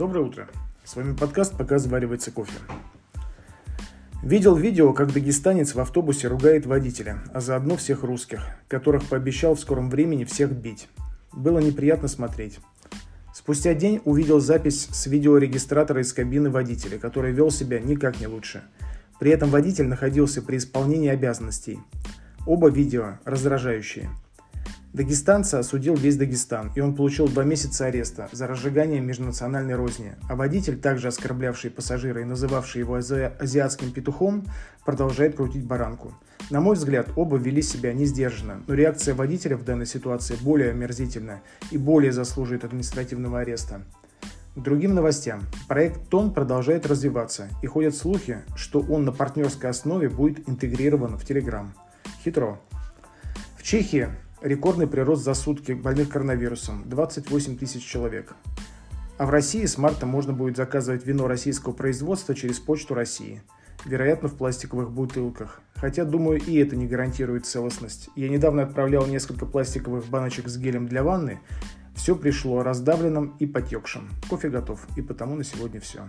Доброе утро. С вами подкаст «Пока заваривается кофе». Видел видео, как дагестанец в автобусе ругает водителя, а заодно всех русских, которых пообещал в скором времени всех бить. Было неприятно смотреть. Спустя день увидел запись с видеорегистратора из кабины водителя, который вел себя никак не лучше. При этом водитель находился при исполнении обязанностей. Оба видео раздражающие – Дагестанца осудил весь Дагестан, и он получил два месяца ареста за разжигание межнациональной розни, а водитель, также оскорблявший пассажира и называвший его ази- азиатским петухом, продолжает крутить баранку. На мой взгляд, оба вели себя несдержанно, но реакция водителя в данной ситуации более омерзительна и более заслуживает административного ареста. К другим новостям. Проект ТОН продолжает развиваться, и ходят слухи, что он на партнерской основе будет интегрирован в Telegram. Хитро. В Чехии Рекордный прирост за сутки больных коронавирусом – 28 тысяч человек. А в России с марта можно будет заказывать вино российского производства через Почту России. Вероятно, в пластиковых бутылках. Хотя, думаю, и это не гарантирует целостность. Я недавно отправлял несколько пластиковых баночек с гелем для ванны. Все пришло раздавленным и потекшим. Кофе готов, и потому на сегодня все.